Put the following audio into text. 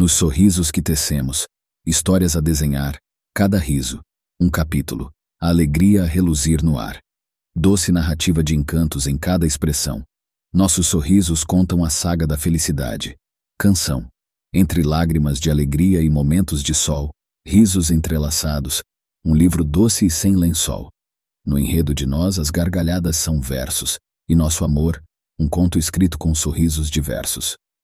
Nos sorrisos que tecemos, histórias a desenhar, cada riso, um capítulo, a alegria a reluzir no ar. Doce narrativa de encantos em cada expressão. Nossos sorrisos contam a saga da felicidade. Canção. Entre lágrimas de alegria e momentos de sol, risos entrelaçados, um livro doce e sem lençol. No enredo de nós, as gargalhadas são versos, e nosso amor, um conto escrito com sorrisos diversos.